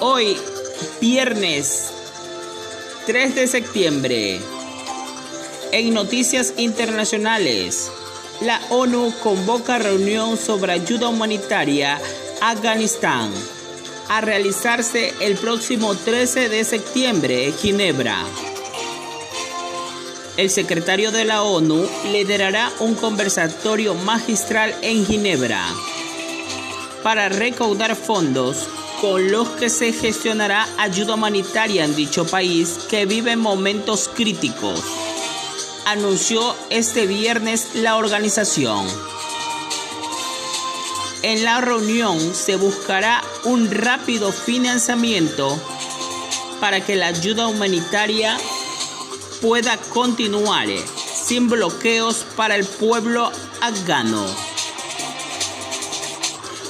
Hoy, viernes 3 de septiembre, en noticias internacionales, la ONU convoca reunión sobre ayuda humanitaria a Afganistán a realizarse el próximo 13 de septiembre en Ginebra. El secretario de la ONU liderará un conversatorio magistral en Ginebra para recaudar fondos con los que se gestionará ayuda humanitaria en dicho país que vive momentos críticos, anunció este viernes la organización. En la reunión se buscará un rápido financiamiento para que la ayuda humanitaria pueda continuar sin bloqueos para el pueblo afgano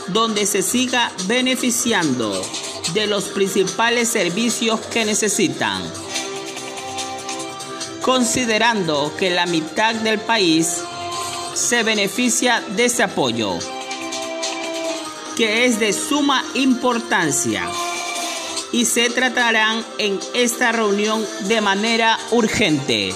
donde se siga beneficiando de los principales servicios que necesitan. Considerando que la mitad del país se beneficia de ese apoyo, que es de suma importancia y se tratarán en esta reunión de manera urgente.